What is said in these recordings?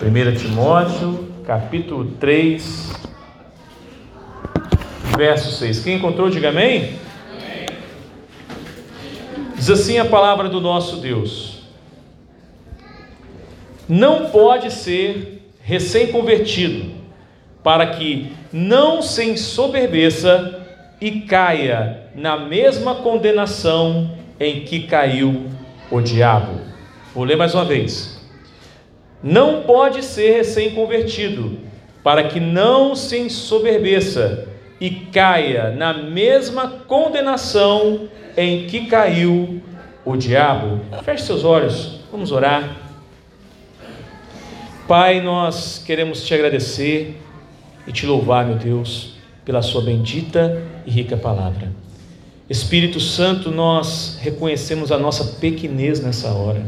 1 Timóteo, capítulo 3, verso 6. Quem encontrou, diga amém. Diz assim a palavra do nosso Deus: Não pode ser recém-convertido, para que não se ensoberbeça e caia na mesma condenação em que caiu o diabo. Vou ler mais uma vez. Não pode ser recém-convertido, para que não se ensoberbeça e caia na mesma condenação em que caiu o diabo. Feche seus olhos, vamos orar. Pai, nós queremos te agradecer e te louvar, meu Deus, pela Sua bendita e rica palavra. Espírito Santo, nós reconhecemos a nossa pequenez nessa hora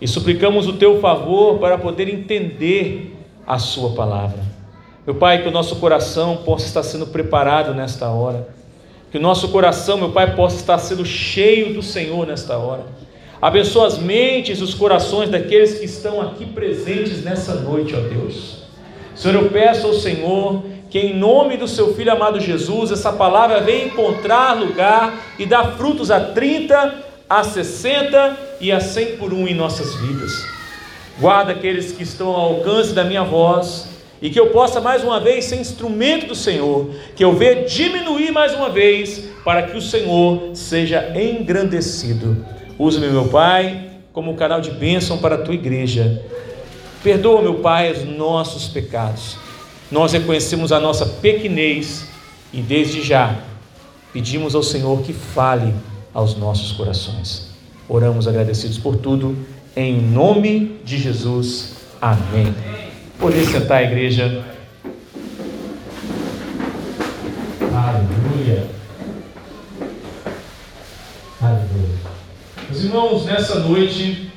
e suplicamos o Teu favor para poder entender a Sua palavra. Meu Pai, que o nosso coração possa estar sendo preparado nesta hora, que o nosso coração, meu Pai, possa estar sendo cheio do Senhor nesta hora. Abençoa as mentes e os corações daqueles que estão aqui presentes nessa noite, ó Deus. Senhor, eu peço ao Senhor que, em nome do Seu Filho amado Jesus, essa palavra venha encontrar lugar e dar frutos a 30, a 60 e a 100 por um em nossas vidas. Guarda aqueles que estão ao alcance da minha voz e que eu possa mais uma vez ser instrumento do Senhor, que eu veja diminuir mais uma vez, para que o Senhor seja engrandecido. Use-me, meu Pai, como canal de bênção para a tua igreja. Perdoa, meu Pai, os nossos pecados. Nós reconhecemos a nossa pequenez e desde já pedimos ao Senhor que fale aos nossos corações. Oramos agradecidos por tudo, em nome de Jesus. Amém. Poder sentar a igreja. Aleluia. Aleluia. Meus irmãos, nessa noite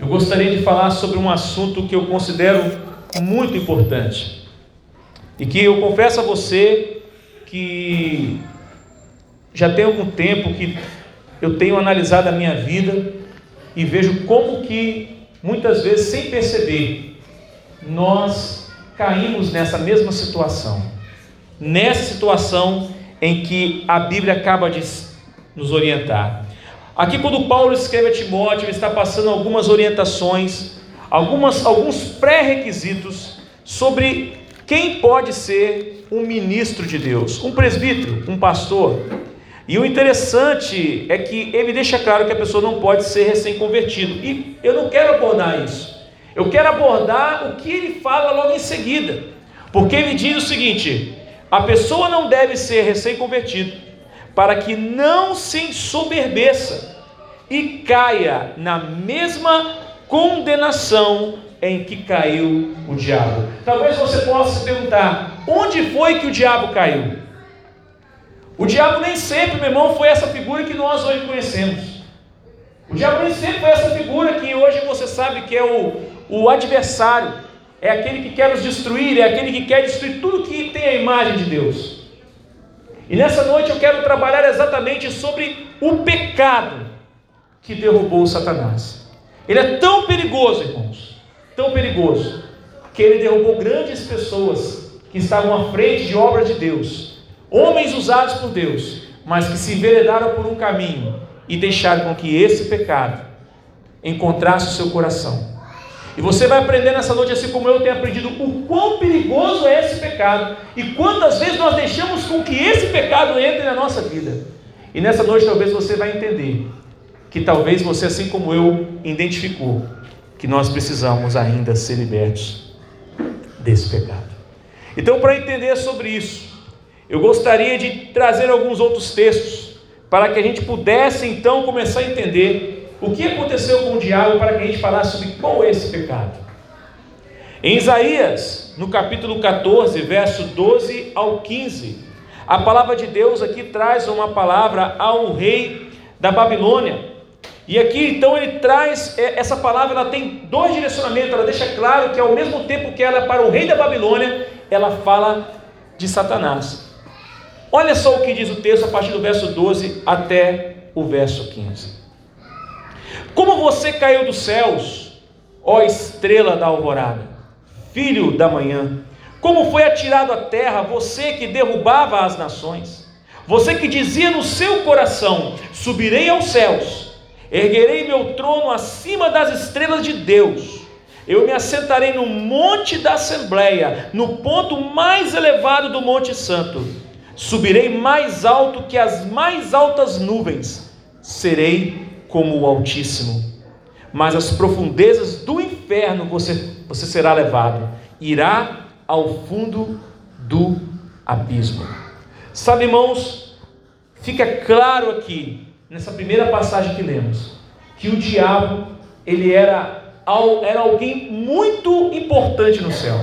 eu gostaria de falar sobre um assunto que eu considero muito importante. E que eu confesso a você que já tem algum tempo que eu tenho analisado a minha vida e vejo como que muitas vezes sem perceber nós caímos nessa mesma situação. Nessa situação em que a Bíblia acaba de nos orientar. Aqui, quando Paulo escreve a Timóteo, ele está passando algumas orientações, algumas, alguns pré-requisitos sobre quem pode ser um ministro de Deus, um presbítero, um pastor. E o interessante é que ele deixa claro que a pessoa não pode ser recém-convertido. E eu não quero abordar isso. Eu quero abordar o que ele fala logo em seguida. Porque ele diz o seguinte: a pessoa não deve ser recém-convertido para que não se ensoberbeça e caia na mesma condenação em que caiu o diabo. Talvez você possa se perguntar: onde foi que o diabo caiu? O diabo nem sempre, meu irmão, foi essa figura que nós hoje conhecemos. O diabo nem sempre foi essa figura que hoje você sabe que é o, o adversário, é aquele que quer nos destruir, é aquele que quer destruir tudo que tem a imagem de Deus. E nessa noite eu quero trabalhar exatamente sobre o pecado que derrubou Satanás. Ele é tão perigoso, irmãos, tão perigoso, que ele derrubou grandes pessoas que estavam à frente de obras de Deus, homens usados por Deus, mas que se enveredaram por um caminho e deixaram com que esse pecado encontrasse o seu coração e você vai aprender nessa noite, assim como eu tenho aprendido, o quão perigoso é esse pecado e quantas vezes nós deixamos com que esse pecado entre na nossa vida. E nessa noite, talvez você vai entender que talvez você, assim como eu, identificou que nós precisamos ainda ser libertos desse pecado. Então, para entender sobre isso, eu gostaria de trazer alguns outros textos para que a gente pudesse então começar a entender o que aconteceu com o diabo para que a gente falasse sobre qual é esse pecado. Em Isaías, no capítulo 14, verso 12 ao 15, a palavra de Deus aqui traz uma palavra ao rei da Babilônia. E aqui então ele traz é, essa palavra, ela tem dois direcionamentos, ela deixa claro que ao mesmo tempo que ela é para o rei da Babilônia, ela fala de Satanás. Olha só o que diz o texto a partir do verso 12 até o verso 15. Como você caiu dos céus, ó estrela da alvorada? filho da manhã. Como foi atirado à terra você que derrubava as nações? Você que dizia no seu coração: Subirei aos céus, erguerei meu trono acima das estrelas de Deus. Eu me assentarei no monte da Assembleia, no ponto mais elevado do Monte Santo. Subirei mais alto que as mais altas nuvens. Serei como o Altíssimo. Mas as profundezas do inferno você, você será levado. Irá ao fundo do abismo. Sabe, irmãos, fica claro aqui, nessa primeira passagem que lemos, que o diabo, ele era era alguém muito importante no céu,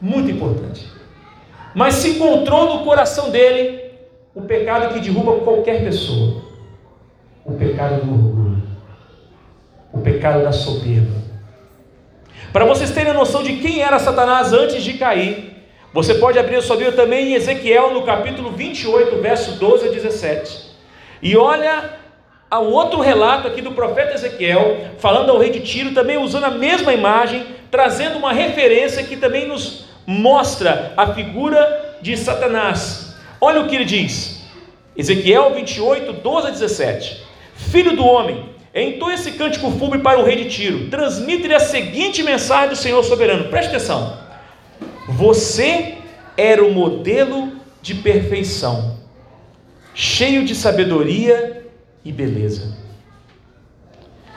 muito importante. Mas se encontrou no coração dele o pecado que derruba qualquer pessoa, o pecado do orgulho, o pecado da soberba. Para vocês terem a noção de quem era Satanás antes de cair, você pode abrir a sua Bíblia também em Ezequiel, no capítulo 28, verso 12 a 17. E olha um outro relato aqui do profeta Ezequiel, falando ao rei de Tiro, também usando a mesma imagem, trazendo uma referência que também nos mostra a figura de Satanás. Olha o que ele diz, Ezequiel 28, 12 a 17: Filho do homem, entoa esse cântico fúnebre para o rei de Tiro, transmite-lhe a seguinte mensagem do Senhor soberano, preste atenção: Você era o modelo de perfeição, cheio de sabedoria e beleza.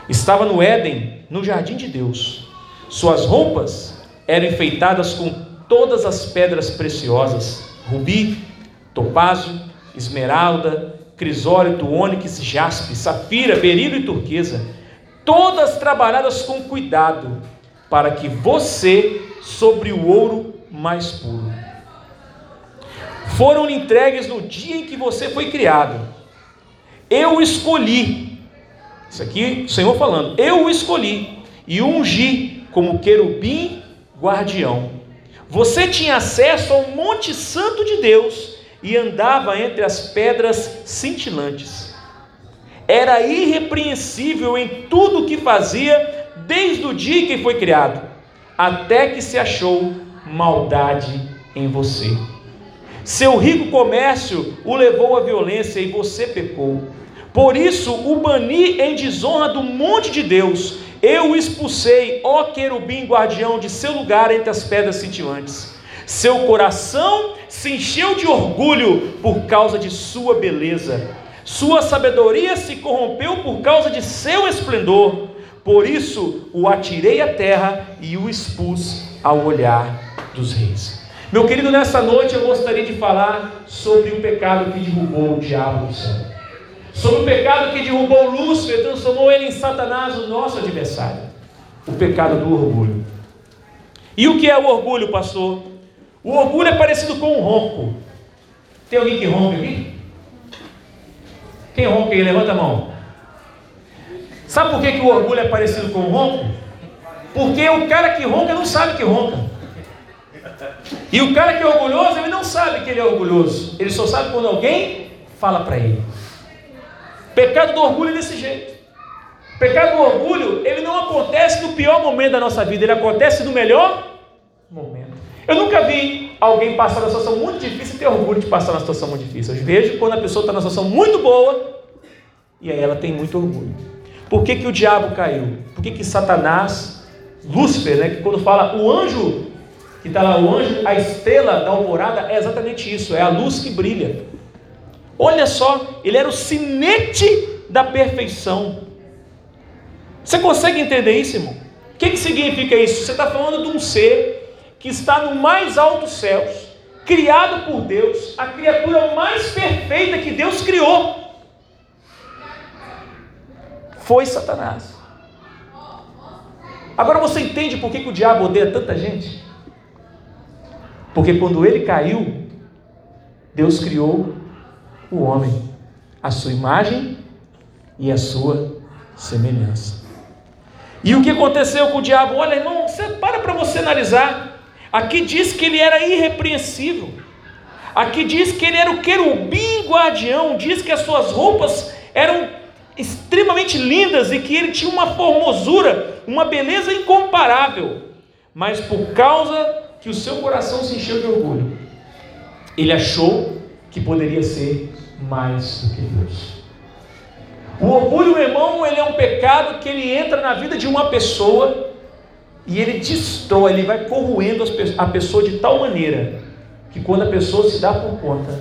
Estava no Éden, no jardim de Deus. Suas roupas eram enfeitadas com todas as pedras preciosas: rubi, topázio, esmeralda, crisólito, ônix, jaspe, safira, berilo e turquesa, todas trabalhadas com cuidado, para que você sobre o ouro mais puro. Foram entregues no dia em que você foi criado eu escolhi, isso aqui o Senhor falando, eu escolhi e ungi como querubim guardião. Você tinha acesso ao Monte Santo de Deus e andava entre as pedras cintilantes. Era irrepreensível em tudo o que fazia, desde o dia que foi criado, até que se achou maldade em você. Seu rico comércio o levou à violência e você pecou. Por isso o bani em desonra do monte de Deus. Eu expulsei, ó querubim guardião, de seu lugar entre as pedras cintilantes. Seu coração se encheu de orgulho por causa de sua beleza. Sua sabedoria se corrompeu por causa de seu esplendor. Por isso o atirei à terra e o expus ao olhar dos reis. Meu querido, nessa noite eu gostaria de falar sobre o pecado que derrubou o diabo do céu sobre o pecado que derrubou Lúcifer, transformou ele em Satanás, o nosso adversário. O pecado do orgulho. E o que é o orgulho, pastor? O orgulho é parecido com um ronco. Tem alguém que ronca aqui? Quem ronca aí? Levanta a mão. Sabe por que, que o orgulho é parecido com um ronco? Porque o cara que ronca não sabe que ronca. E o cara que é orgulhoso, ele não sabe que ele é orgulhoso. Ele só sabe quando alguém fala para ele. Pecado do orgulho é desse jeito. Pecado do orgulho, ele não acontece no pior momento da nossa vida, ele acontece no melhor momento. Eu nunca vi alguém passar uma situação muito difícil e ter orgulho de passar uma situação muito difícil. Eu vejo quando a pessoa está numa situação muito boa e aí ela tem muito orgulho. Por que, que o diabo caiu? Por que, que Satanás, Lúcifer, né, que quando fala o anjo, que está lá, o anjo, a estrela da alvorada, é exatamente isso, é a luz que brilha. Olha só, ele era o sinete da perfeição. Você consegue entender isso, irmão? O que, que significa isso? Você está falando de um ser que está no mais alto céus, criado por Deus, a criatura mais perfeita que Deus criou. Foi Satanás. Agora você entende por que, que o diabo odeia tanta gente? Porque quando ele caiu, Deus criou o homem, a sua imagem e a sua semelhança. E o que aconteceu com o diabo? Olha, irmão, você para para você analisar. Aqui diz que ele era irrepreensível. Aqui diz que ele era o querubim guardião. Diz que as suas roupas eram extremamente lindas e que ele tinha uma formosura, uma beleza incomparável. mas por causa que o seu coração se encheu de orgulho, ele achou que poderia ser mais do que Deus. O orgulho, meu irmão, ele é um pecado que ele entra na vida de uma pessoa e ele destrói, ele vai corroendo a pessoa de tal maneira que quando a pessoa se dá por conta,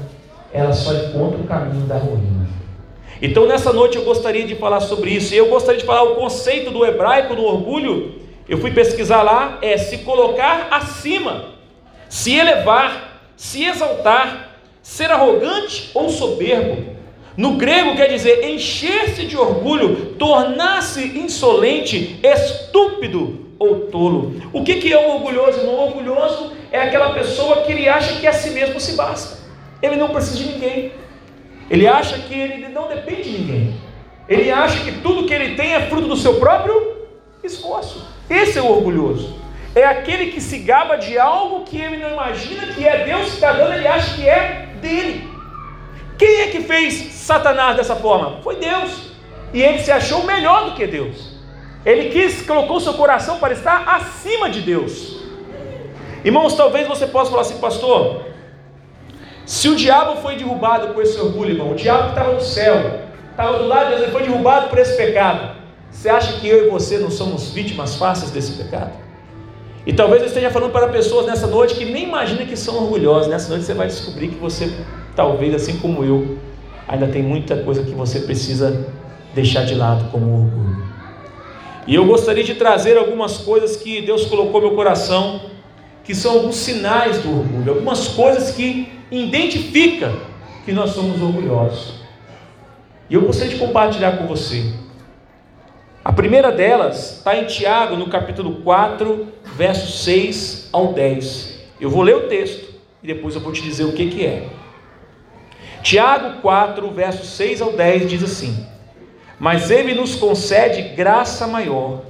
ela só encontra o caminho da ruína. Então nessa noite eu gostaria de falar sobre isso. E eu gostaria de falar o conceito do hebraico do orgulho. Eu fui pesquisar lá, é se colocar acima, se elevar, se exaltar, ser arrogante ou soberbo. No grego quer dizer encher-se de orgulho, tornar-se insolente, estúpido ou tolo. O que, que é o orgulhoso? O orgulhoso é aquela pessoa que ele acha que a si mesmo se basta. Ele não precisa de ninguém. Ele acha que ele não depende de ninguém. Ele acha que tudo que ele tem é fruto do seu próprio esforço. Esse é o orgulhoso. É aquele que se gaba de algo que ele não imagina que é Deus que está dando, ele acha que é dele. Quem é que fez Satanás dessa forma? Foi Deus. E ele se achou melhor do que Deus. Ele quis, colocou seu coração para estar acima de Deus. Irmãos, talvez você possa falar assim, pastor. Se o diabo foi derrubado por esse orgulho, irmão, o diabo que estava no céu, estava do lado de Deus, ele foi derrubado por esse pecado. Você acha que eu e você não somos vítimas fáceis desse pecado? E talvez eu esteja falando para pessoas nessa noite que nem imagina que são orgulhosas. Nessa noite você vai descobrir que você, talvez assim como eu, ainda tem muita coisa que você precisa deixar de lado como orgulho. E eu gostaria de trazer algumas coisas que Deus colocou no meu coração, que são alguns sinais do orgulho, algumas coisas que identificam que nós somos orgulhosos. E eu gostaria de compartilhar com você. A primeira delas está em Tiago, no capítulo 4, versos 6 ao 10. Eu vou ler o texto e depois eu vou te dizer o que, que é. Tiago 4, versos 6 ao 10 diz assim: Mas ele nos concede graça maior.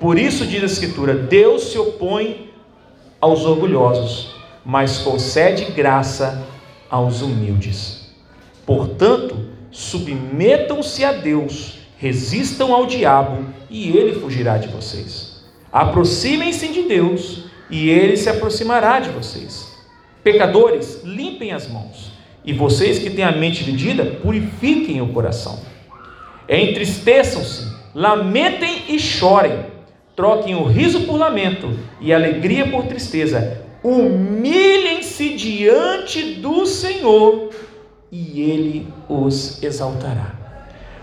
Por isso diz a Escritura: Deus se opõe aos orgulhosos, mas concede graça aos humildes. Portanto, submetam-se a Deus, resistam ao diabo e ele fugirá de vocês. Aproximem-se de Deus e ele se aproximará de vocês. Pecadores, limpem as mãos. E vocês que têm a mente dividida, purifiquem o coração. Entristeçam-se, lamentem e chorem. Troquem o riso por lamento e alegria por tristeza. Humilhem-se diante do Senhor e ele os exaltará.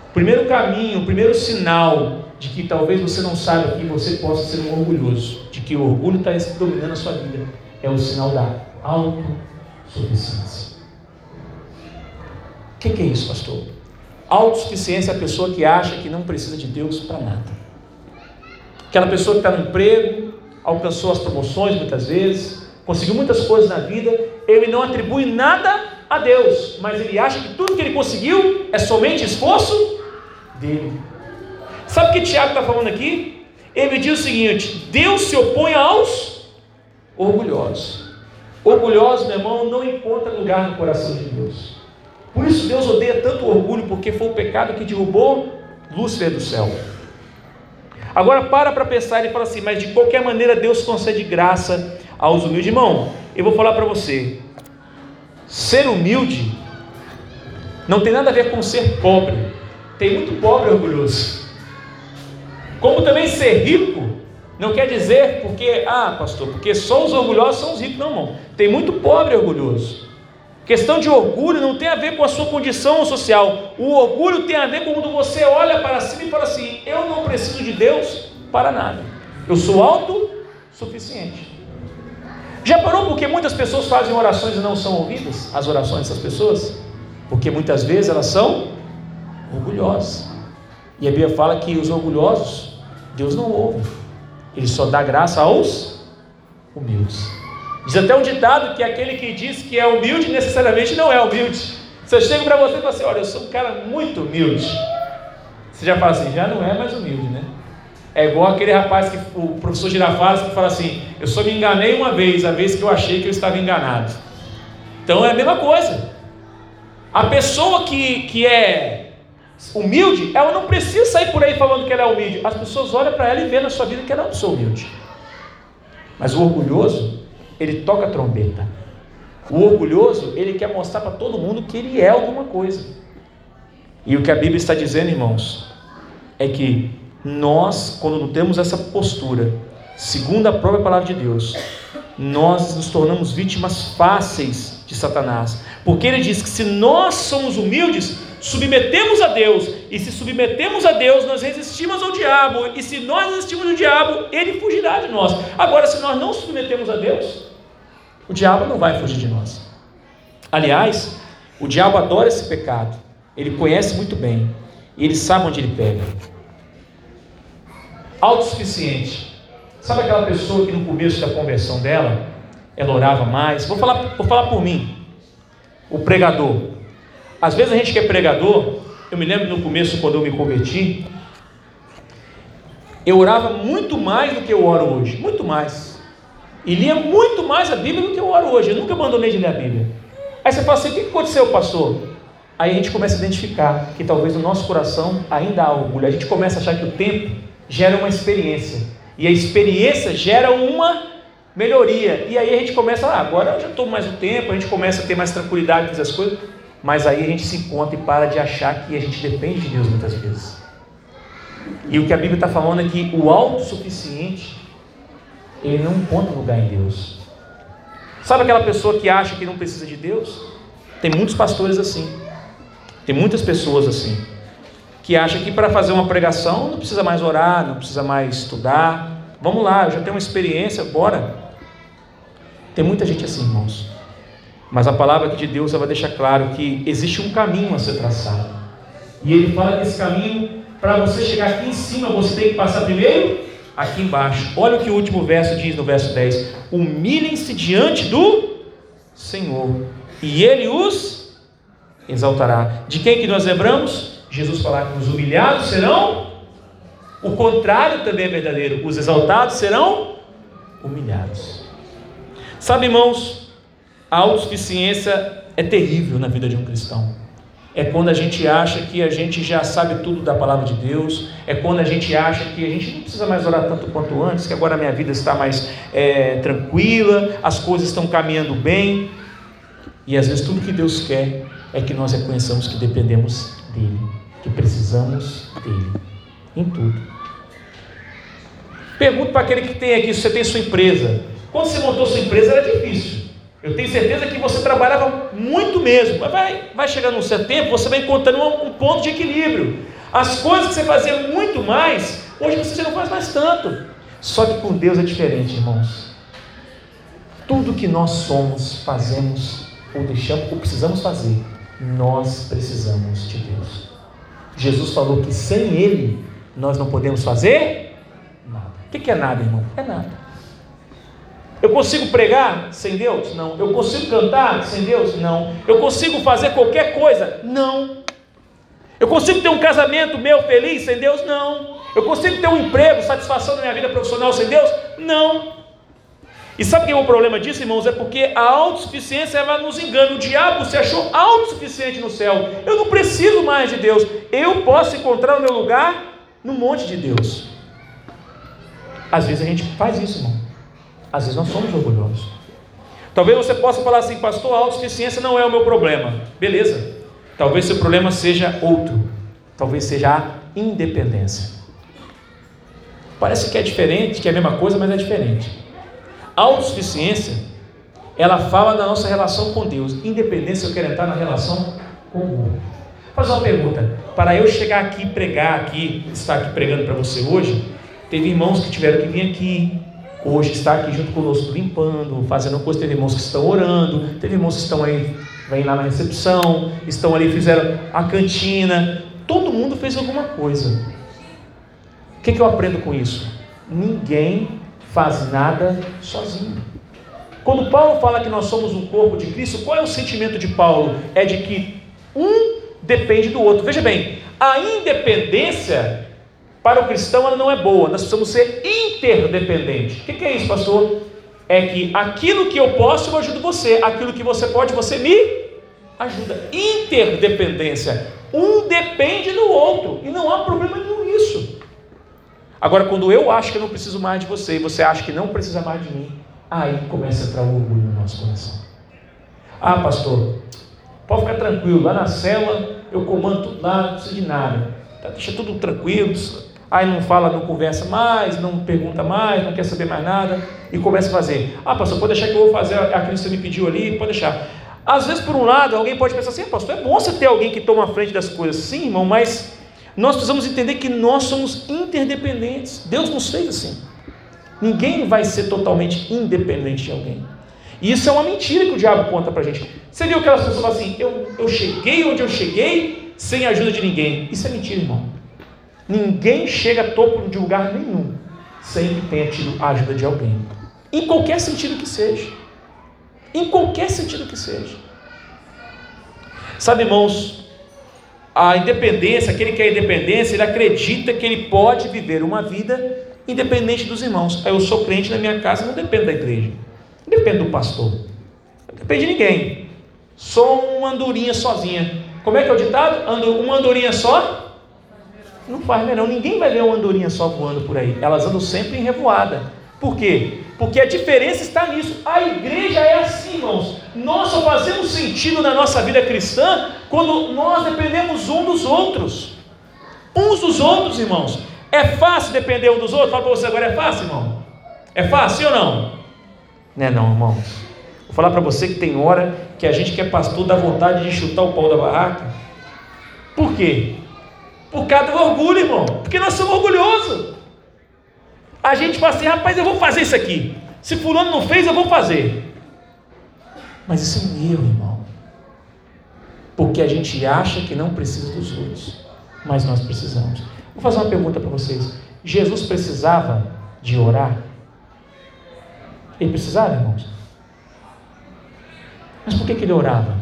O primeiro caminho, o primeiro sinal de que talvez você não saiba que você possa ser um orgulhoso, de que o orgulho está dominando a sua vida, é o sinal da autossuficiência. O que, que é isso, pastor? Autossuficiência é a pessoa que acha que não precisa de Deus para nada. Aquela pessoa que está no emprego, alcançou as promoções muitas vezes, conseguiu muitas coisas na vida, ele não atribui nada a Deus, mas ele acha que tudo que ele conseguiu é somente esforço dele. Sabe o que Tiago está falando aqui? Ele diz o seguinte: Deus se opõe aos orgulhosos. Orgulhosos, meu irmão, não encontra lugar no coração de Deus. Por isso Deus odeia tanto orgulho, porque foi o pecado que derrubou Lúcifer do céu. Agora para para pensar e fala assim, mas de qualquer maneira Deus concede graça aos humildes. Irmão, eu vou falar para você, ser humilde não tem nada a ver com ser pobre. Tem muito pobre orgulhoso. Como também ser rico não quer dizer porque, ah, pastor, porque só os orgulhosos são os ricos. Não, irmão. Tem muito pobre orgulhoso. Questão de orgulho não tem a ver com a sua condição social. O orgulho tem a ver com quando você olha para cima e fala assim: eu não preciso de Deus para nada. Eu sou autossuficiente. Já parou porque muitas pessoas fazem orações e não são ouvidas? As orações dessas pessoas? Porque muitas vezes elas são orgulhosas. E a Bíblia fala que os orgulhosos, Deus não ouve. Ele só dá graça aos humildes. Diz até um ditado que aquele que diz que é humilde necessariamente não é humilde. Se eu chego para você e falo assim, olha, eu sou um cara muito humilde. Você já fala assim, já não é mais humilde, né? É igual aquele rapaz que o professor Girafales que fala assim, eu só me enganei uma vez, a vez que eu achei que eu estava enganado. Então é a mesma coisa. A pessoa que, que é humilde, ela não precisa sair por aí falando que ela é humilde. As pessoas olham para ela e vê na sua vida que ela não sou humilde. Mas o orgulhoso, ele toca trombeta. O orgulhoso, ele quer mostrar para todo mundo que ele é alguma coisa. E o que a Bíblia está dizendo, irmãos, é que nós, quando não temos essa postura, segundo a própria palavra de Deus, nós nos tornamos vítimas fáceis de Satanás. Porque ele diz que se nós somos humildes, submetemos a Deus, e se submetemos a Deus, nós resistimos ao diabo, e se nós resistimos ao diabo, ele fugirá de nós. Agora, se nós não submetemos a Deus, o diabo não vai fugir de nós. Aliás, o diabo adora esse pecado, ele conhece muito bem, e ele sabe onde ele pega. Autossuficiente. Sabe aquela pessoa que no começo da conversão dela, ela orava mais? Vou falar, vou falar por mim, o pregador. Às vezes a gente que é pregador, eu me lembro no começo quando eu me converti, eu orava muito mais do que eu oro hoje, muito mais. E lia muito mais a Bíblia do que eu oro hoje. Eu nunca abandonei de ler a Bíblia. Aí você fala assim: o que aconteceu, pastor? Aí a gente começa a identificar que talvez no nosso coração ainda há orgulho. A gente começa a achar que o tempo gera uma experiência. E a experiência gera uma melhoria. E aí a gente começa, ah, agora eu já estou mais um tempo, a gente começa a ter mais tranquilidade fazer as coisas. Mas aí a gente se encontra e para de achar que a gente depende de Deus muitas vezes. E o que a Bíblia está falando é que o autossuficiente, ele não encontra lugar em Deus. Sabe aquela pessoa que acha que não precisa de Deus? Tem muitos pastores assim. Tem muitas pessoas assim. Que acham que para fazer uma pregação não precisa mais orar, não precisa mais estudar. Vamos lá, eu já tenho uma experiência, bora. Tem muita gente assim, irmãos. Mas a palavra de Deus vai deixar claro que existe um caminho a ser traçado. E ele fala que esse caminho, para você chegar aqui em cima, você tem que passar primeiro aqui embaixo. Olha o que o último verso diz no verso 10: Humilhem-se diante do Senhor, e ele os exaltará. De quem que nós lembramos? Jesus falar que os humilhados serão. O contrário também é verdadeiro: os exaltados serão humilhados. Sabe, irmãos, a autossuficiência é terrível na vida de um cristão. É quando a gente acha que a gente já sabe tudo da palavra de Deus. É quando a gente acha que a gente não precisa mais orar tanto quanto antes, que agora a minha vida está mais é, tranquila, as coisas estão caminhando bem. E às vezes tudo que Deus quer é que nós reconheçamos que dependemos dEle, que precisamos dEle, em tudo. Pergunto para aquele que tem aqui, você tem sua empresa. Quando você montou sua empresa era difícil. Eu tenho certeza que você trabalhava muito mesmo, mas vai, vai chegar num certo tempo, você vai encontrando um, um ponto de equilíbrio. As coisas que você fazia muito mais, hoje você não faz mais tanto. Só que com Deus é diferente, irmãos. Tudo que nós somos, fazemos ou deixamos ou precisamos fazer, nós precisamos de Deus. Jesus falou que sem Ele nós não podemos fazer nada. O que é nada, irmão? É nada. Eu consigo pregar sem Deus? Não. Eu consigo cantar sem Deus? Não. Eu consigo fazer qualquer coisa? Não. Eu consigo ter um casamento meu feliz sem Deus? Não. Eu consigo ter um emprego, satisfação na minha vida profissional sem Deus? Não. E sabe o que é o problema disso, irmãos? É porque a autossuficiência ela nos engana. O diabo se achou autossuficiente no céu. Eu não preciso mais de Deus. Eu posso encontrar o meu lugar no monte de Deus. Às vezes a gente faz isso, irmão. Às vezes nós somos orgulhosos. Talvez você possa falar assim, pastor, a autossuficiência não é o meu problema. Beleza. Talvez seu problema seja outro. Talvez seja a independência. Parece que é diferente, que é a mesma coisa, mas é diferente. A autossuficiência, ela fala da nossa relação com Deus. Independência, eu quero entrar na relação com o mundo. Fazer uma pergunta. Para eu chegar aqui pregar aqui, estar aqui pregando para você hoje, teve irmãos que tiveram que vir aqui, hoje está aqui junto conosco limpando, fazendo coisa. Teve irmãos que estão orando, teve irmãos que estão aí, vêm lá na recepção, estão ali, fizeram a cantina. Todo mundo fez alguma coisa. O que, que eu aprendo com isso? Ninguém faz nada sozinho. Quando Paulo fala que nós somos um corpo de Cristo, qual é o sentimento de Paulo? É de que um depende do outro. Veja bem, a independência para o cristão ela não é boa, nós precisamos ser interdependentes. O que é isso, pastor? É que aquilo que eu posso, eu ajudo você, aquilo que você pode, você me ajuda. Interdependência. Um depende do outro, e não há problema nenhum nisso. Agora, quando eu acho que eu não preciso mais de você e você acha que não precisa mais de mim, aí começa a entrar o orgulho no nosso coração. Ah, pastor, pode ficar tranquilo, lá na cela eu comando tudo lá, não precisa de nada. Tá, deixa tudo tranquilo. Aí não fala, não conversa mais, não pergunta mais, não quer saber mais nada e começa a fazer. Ah, pastor, pode deixar que eu vou fazer aquilo que você me pediu ali, pode deixar. Às vezes, por um lado, alguém pode pensar assim, ah, pastor, é bom você ter alguém que toma a frente das coisas. Sim, irmão, mas nós precisamos entender que nós somos interdependentes. Deus nos fez assim. Ninguém vai ser totalmente independente de alguém. E isso é uma mentira que o diabo conta para a gente. Você viu aquelas pessoas assim, eu, eu cheguei onde eu cheguei sem a ajuda de ninguém. Isso é mentira, irmão. Ninguém chega a topo de lugar nenhum sem que tenha tido a ajuda de alguém. Em qualquer sentido que seja. Em qualquer sentido que seja. Sabe, irmãos, a independência, aquele que é independência, ele acredita que ele pode viver uma vida independente dos irmãos. Eu sou crente na minha casa, não dependo da igreja, não dependo do pastor, não depende de ninguém. Sou uma andorinha sozinha. Como é que é o ditado? Uma andorinha só? Não faz melhor. Ninguém vai ver uma andorinha só voando por aí. Elas andam sempre em revoada. Por quê? Porque a diferença está nisso. A igreja é assim, irmãos. Nós só fazemos sentido na nossa vida cristã quando nós dependemos um dos outros. Uns dos outros, irmãos. É fácil depender um dos outros? Fala para você agora, é fácil, irmão? É fácil ou não? Não é não, irmão. Vou falar para você que tem hora que a gente que é pastor dá vontade de chutar o pau da barraca. Por quê? Por causa do orgulho, irmão. Porque nós somos orgulhosos. A gente fala assim, rapaz, eu vou fazer isso aqui. Se fulano não fez, eu vou fazer. Mas isso é erro, irmão. Porque a gente acha que não precisa dos outros. Mas nós precisamos. Vou fazer uma pergunta para vocês. Jesus precisava de orar? Ele precisava, irmãos? Mas por que, que ele orava?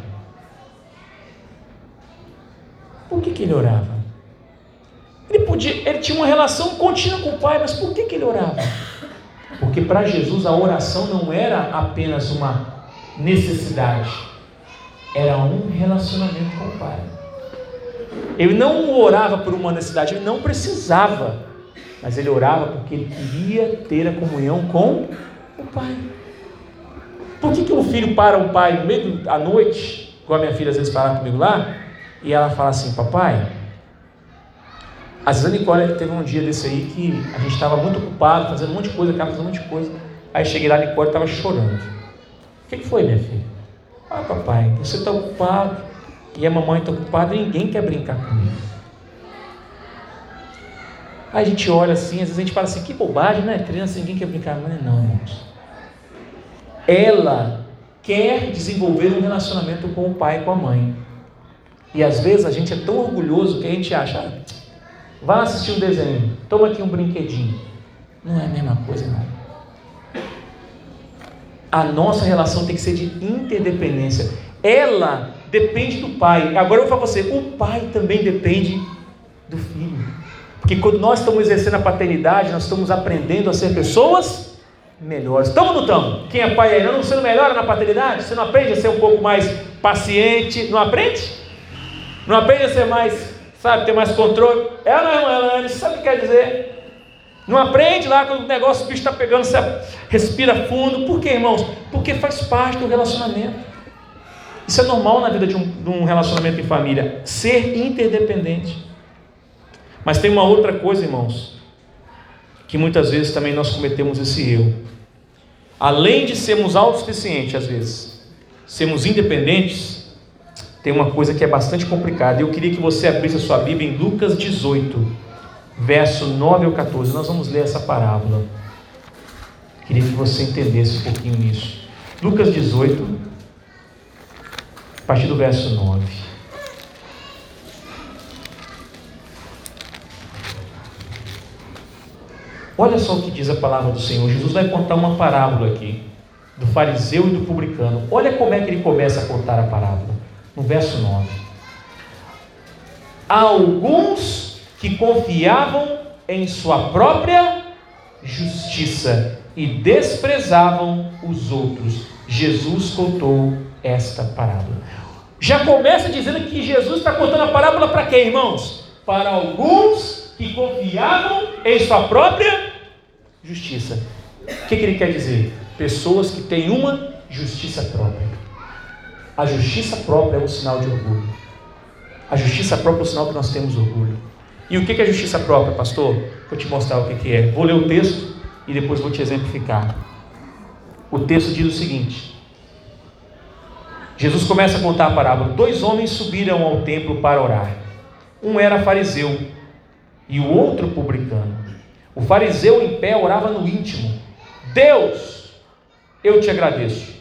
Por que, que ele orava? Ele, podia, ele tinha uma relação contínua com o Pai, mas por que, que ele orava? Porque para Jesus a oração não era apenas uma necessidade, era um relacionamento com o Pai. Ele não orava por uma necessidade, ele não precisava, mas ele orava porque ele queria ter a comunhão com o Pai. Por que, que um filho para o pai no meio da noite, como a minha filha às vezes para comigo lá, e ela fala assim: Papai, a a Nicole teve um dia desse aí que a gente estava muito ocupado, fazendo um monte de coisa, acaba fazendo um monte de coisa. Aí cheguei lá, a Nicole estava chorando. O que, foi, minha filha? Ah, papai, você está ocupado e a mamãe está ocupada e ninguém quer brincar comigo. Aí a gente olha assim, às vezes a gente fala assim, que bobagem, né? Criança, ninguém quer brincar. Não é não, irmãos. Ela quer desenvolver um relacionamento com o pai e com a mãe. E às vezes a gente é tão orgulhoso que a gente acha, ah, Vá assistir um desenho. Toma aqui um brinquedinho. Não é a mesma coisa, não. A nossa relação tem que ser de interdependência. Ela depende do pai. Agora eu vou falar para você: o pai também depende do filho. Porque quando nós estamos exercendo a paternidade, nós estamos aprendendo a ser pessoas melhores. Estamos estamos? Quem é pai aí? Não, você não melhora na paternidade? Você não aprende a ser um pouco mais paciente? Não aprende? Não aprende a ser mais sabe, ter mais controle. É não é, irmã Elane? Sabe o que quer dizer? Não aprende lá quando o negócio, o bicho está pegando, você respira fundo. Por quê, irmãos? Porque faz parte do relacionamento. Isso é normal na vida de um, de um relacionamento em família. Ser interdependente. Mas tem uma outra coisa, irmãos, que muitas vezes também nós cometemos esse erro. Além de sermos autossuficientes, às vezes, sermos independentes, tem uma coisa que é bastante complicada. Eu queria que você abrisse a sua Bíblia em Lucas 18, verso 9 ao 14. Nós vamos ler essa parábola. Queria que você entendesse um pouquinho nisso. Lucas 18, a partir do verso 9. Olha só o que diz a palavra do Senhor. Jesus vai contar uma parábola aqui, do fariseu e do publicano. Olha como é que ele começa a contar a parábola no verso 9. Há alguns que confiavam em sua própria justiça e desprezavam os outros. Jesus contou esta parábola. Já começa dizendo que Jesus está contando a parábola para quem, irmãos? Para alguns que confiavam em sua própria justiça. O que, que ele quer dizer? Pessoas que têm uma justiça própria. A justiça própria é um sinal de orgulho. A justiça própria é um sinal que nós temos orgulho. E o que é justiça própria, pastor? Vou te mostrar o que é. Vou ler o texto e depois vou te exemplificar. O texto diz o seguinte: Jesus começa a contar a parábola. Dois homens subiram ao templo para orar. Um era fariseu e o outro publicano. O fariseu em pé orava no íntimo: Deus, eu te agradeço,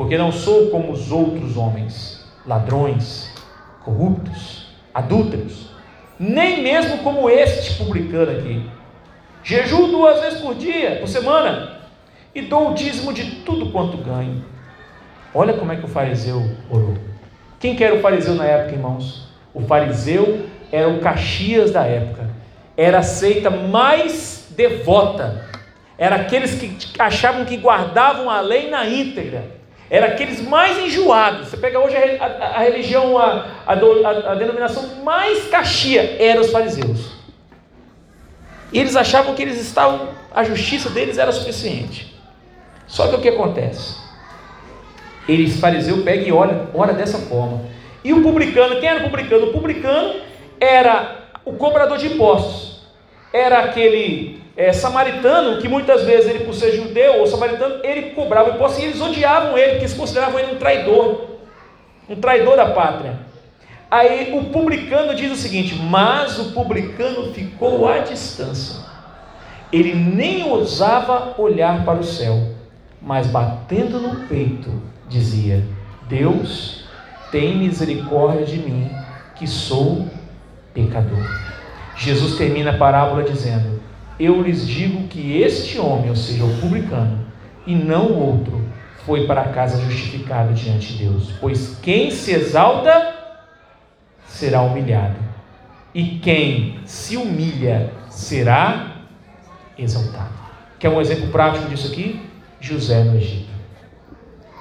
porque não sou como os outros homens, ladrões, corruptos, adúlteros, nem mesmo como este publicano aqui. Jejuo duas vezes por dia, por semana, e dou o dízimo de tudo quanto ganho. Olha como é que o fariseu orou. Quem que era o fariseu na época, irmãos? O fariseu era o Caxias da época. Era a seita mais devota. Era aqueles que achavam que guardavam a lei na íntegra. Era aqueles mais enjoados. Você pega hoje a, a, a religião, a, a, denominação mais caxia, eram os fariseus. E eles achavam que eles estavam, a justiça deles era suficiente. Só que o que acontece? Eles, fariseu, pega e olha, ora dessa forma. E o publicano, quem era o publicano? O publicano era o cobrador de impostos. Era aquele é, samaritano que muitas vezes ele, por ser judeu ou samaritano, ele cobrava impostos e eles odiavam ele, porque eles consideravam ele um traidor, um traidor da pátria. Aí o publicano diz o seguinte: Mas o publicano ficou à distância, ele nem ousava olhar para o céu, mas batendo no peito, dizia: Deus, tem misericórdia de mim, que sou pecador. Jesus termina a parábola dizendo: Eu lhes digo que este homem, ou seja, o publicano, e não o outro, foi para casa justificado diante de Deus. Pois quem se exalta será humilhado, e quem se humilha será exaltado. Quer um exemplo prático disso aqui? José no Egito.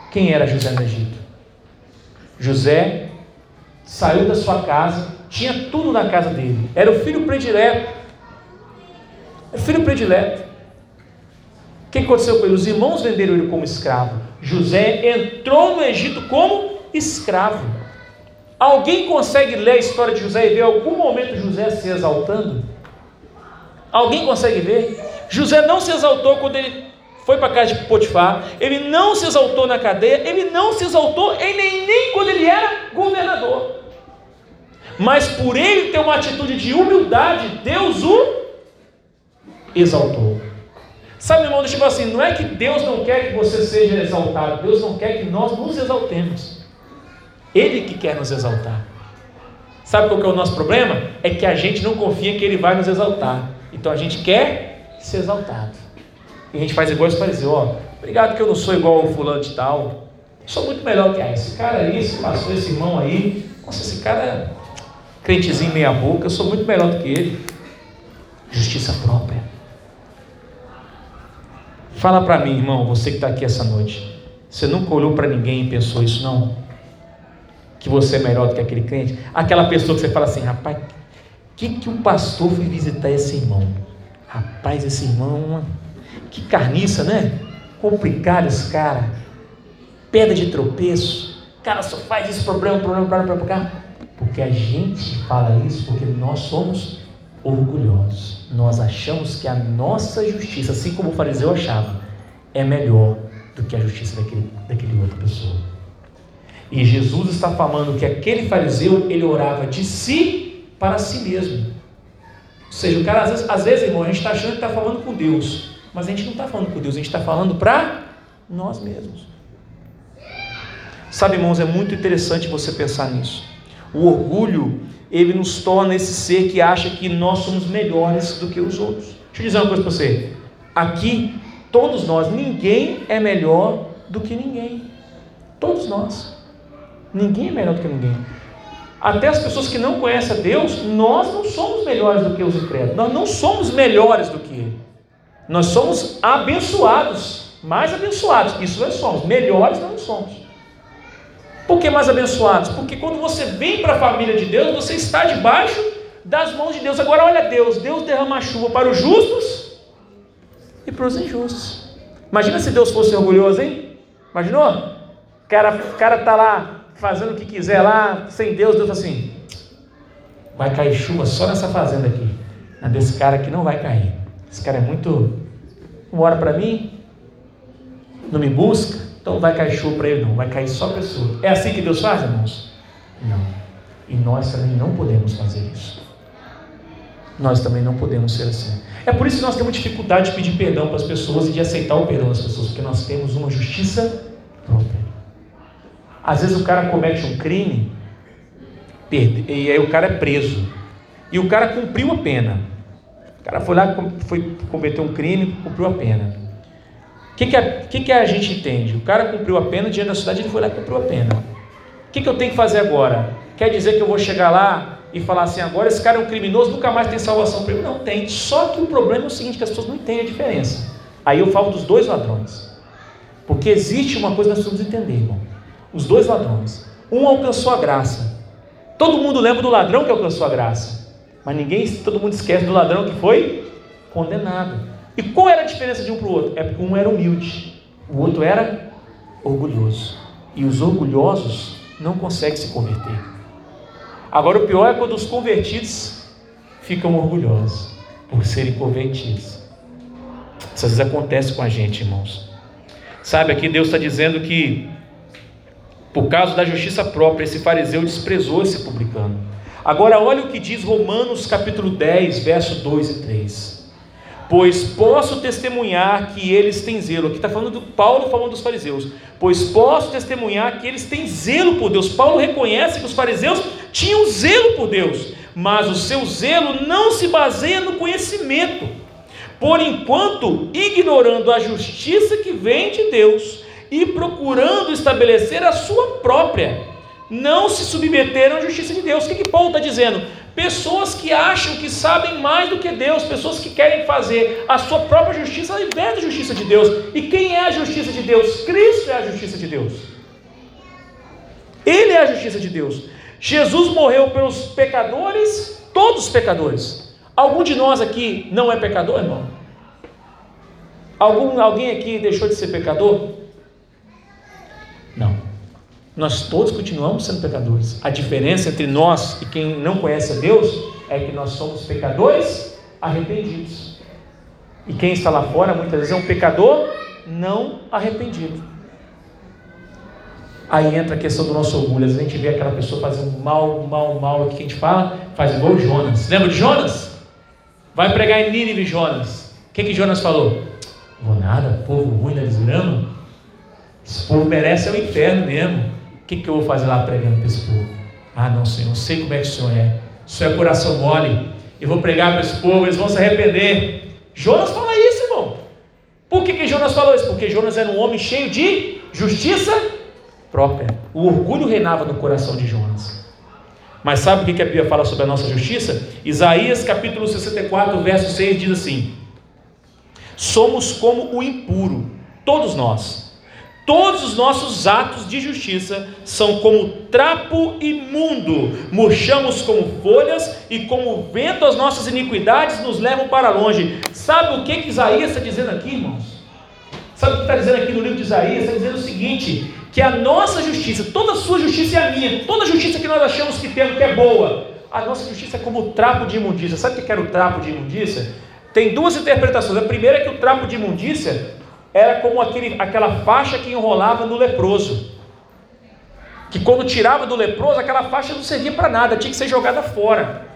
Quem era José no Egito? José saiu da sua casa, tinha tudo na casa dele, era o filho predileto. É filho predileto. O que aconteceu com ele? Os irmãos venderam ele como escravo. José entrou no Egito como escravo. Alguém consegue ler a história de José e ver algum momento José se exaltando? Alguém consegue ver? José não se exaltou quando ele foi para a casa de Potifar, ele não se exaltou na cadeia, ele não se exaltou em nem, nem quando ele era governador. Mas por ele ter uma atitude de humildade, Deus o exaltou. Sabe, irmão, tipo assim, não é que Deus não quer que você seja exaltado, Deus não quer que nós nos exaltemos. Ele que quer nos exaltar. Sabe qual que é o nosso problema? É que a gente não confia que Ele vai nos exaltar. Então a gente quer ser exaltado. E a gente faz igual os fariseus, ó, obrigado que eu não sou igual o fulano de tal. Sou muito melhor que esse cara aí, esse pastor, esse irmão aí. Nossa, esse cara é crentezinho meia boca, eu sou muito melhor do que ele. Justiça própria. Fala para mim, irmão, você que está aqui essa noite. Você nunca olhou para ninguém e pensou isso, não? Que você é melhor do que aquele crente? Aquela pessoa que você fala assim, rapaz, que que o pastor foi visitar esse irmão? Rapaz, esse irmão que carniça, né? Complicado esse cara. Pedra de tropeço. Cara, só faz isso, problema, problema, problema, problema. Porque a gente fala isso porque nós somos orgulhosos. Nós achamos que a nossa justiça, assim como o fariseu achava, é melhor do que a justiça daquele, daquele outra pessoa. E Jesus está falando que aquele fariseu, ele orava de si para si mesmo. Ou seja, o cara, às vezes, às vezes irmão, a gente está achando que está falando com Deus. Mas a gente não está falando com Deus, a gente está falando para nós mesmos. Sabe, irmãos, é muito interessante você pensar nisso. O orgulho, ele nos torna esse ser que acha que nós somos melhores do que os outros. Deixa eu dizer uma coisa para você. Aqui, todos nós, ninguém é melhor do que ninguém. Todos nós. Ninguém é melhor do que ninguém. Até as pessoas que não conhecem a Deus, nós não somos melhores do que os incrédulos. Nós não somos melhores do que Ele. Nós somos abençoados, mais abençoados, isso nós somos, melhores nós não somos. Por que mais abençoados? Porque quando você vem para a família de Deus, você está debaixo das mãos de Deus. Agora olha Deus, Deus derrama chuva para os justos e para os injustos. Imagina se Deus fosse orgulhoso, hein? Imaginou? O cara, o cara tá lá fazendo o que quiser lá, sem Deus, Deus assim, vai cair chuva só nessa fazenda aqui. Na desse cara aqui não vai cair. Esse cara é muito. Não para mim, não me busca, então vai cair chuva para ele, não. Vai cair só pessoa. É assim que Deus faz, irmãos? Não. E nós também não podemos fazer isso. Nós também não podemos ser assim. É por isso que nós temos dificuldade de pedir perdão para as pessoas e de aceitar o perdão das pessoas, porque nós temos uma justiça própria. Às vezes o cara comete um crime e aí o cara é preso. E o cara cumpriu a pena. O cara foi lá, foi cometer um crime, cumpriu a pena. O que, que, a, que, que a gente entende? O cara cumpriu a pena, diante da cidade ele foi lá e cumpriu a pena. O que, que eu tenho que fazer agora? Quer dizer que eu vou chegar lá e falar assim, agora esse cara é um criminoso, nunca mais tem salvação para ele? Não tem. Só que o problema é o seguinte, que as pessoas não entendem a diferença. Aí eu falo dos dois ladrões. Porque existe uma coisa que nós precisamos entender, irmão. Os dois ladrões. Um alcançou a graça. Todo mundo lembra do ladrão que alcançou a graça. Mas ninguém, todo mundo esquece do ladrão que foi condenado. E qual era a diferença de um para o outro? É porque um era humilde, o outro era orgulhoso. E os orgulhosos não conseguem se converter. Agora o pior é quando os convertidos ficam orgulhosos por serem convertidos. Isso às vezes acontece com a gente, irmãos. Sabe, aqui Deus está dizendo que por causa da justiça própria, esse fariseu desprezou esse publicano. Agora, olha o que diz Romanos capítulo 10, verso 2 e 3. Pois posso testemunhar que eles têm zelo. Aqui está falando do Paulo falando dos fariseus. Pois posso testemunhar que eles têm zelo por Deus. Paulo reconhece que os fariseus tinham zelo por Deus, mas o seu zelo não se baseia no conhecimento. Por enquanto, ignorando a justiça que vem de Deus e procurando estabelecer a sua própria. Não se submeteram à justiça de Deus. O que, que Paulo está dizendo? Pessoas que acham que sabem mais do que Deus, pessoas que querem fazer a sua própria justiça ao invés da justiça de Deus. E quem é a justiça de Deus? Cristo é a justiça de Deus. Ele é a justiça de Deus. Jesus morreu pelos pecadores, todos os pecadores. Algum de nós aqui não é pecador, irmão? Algum, alguém aqui deixou de ser pecador? Nós todos continuamos sendo pecadores. A diferença entre nós e quem não conhece a Deus é que nós somos pecadores arrependidos. E quem está lá fora muitas vezes é um pecador não arrependido. Aí entra a questão do nosso orgulho. Às vezes a gente vê aquela pessoa fazendo mal, mal, mal. O que a gente fala? Faz igual Jonas. Lembra de Jonas? Vai pregar em Nínive, Jonas. O que, que Jonas falou? Vou nada, povo ruim da desgrama. Esse povo merece o inferno mesmo. Que, que eu vou fazer lá pregando para esse povo? Ah, não, Senhor, eu sei como é que o Senhor é. O Senhor é coração mole. Eu vou pregar para esse povo, eles vão se arrepender. Jonas fala isso, irmão. Por que, que Jonas falou isso? Porque Jonas era um homem cheio de justiça própria. O orgulho reinava no coração de Jonas. Mas sabe o que a Bíblia fala sobre a nossa justiça? Isaías capítulo 64, verso 6 diz assim: Somos como o impuro, todos nós Todos os nossos atos de justiça são como trapo imundo, murchamos como folhas e como vento as nossas iniquidades nos levam para longe. Sabe o que, que Isaías está dizendo aqui, irmãos? Sabe o que está dizendo aqui no livro de Isaías? Está dizendo o seguinte: que a nossa justiça, toda a sua justiça é a minha, toda a justiça que nós achamos que temos que é boa, a nossa justiça é como trapo de imundícia. Sabe o que era o trapo de imundícia? Tem duas interpretações. A primeira é que o trapo de imundícia era como aquele, aquela faixa que enrolava no leproso. Que quando tirava do leproso, aquela faixa não servia para nada, tinha que ser jogada fora.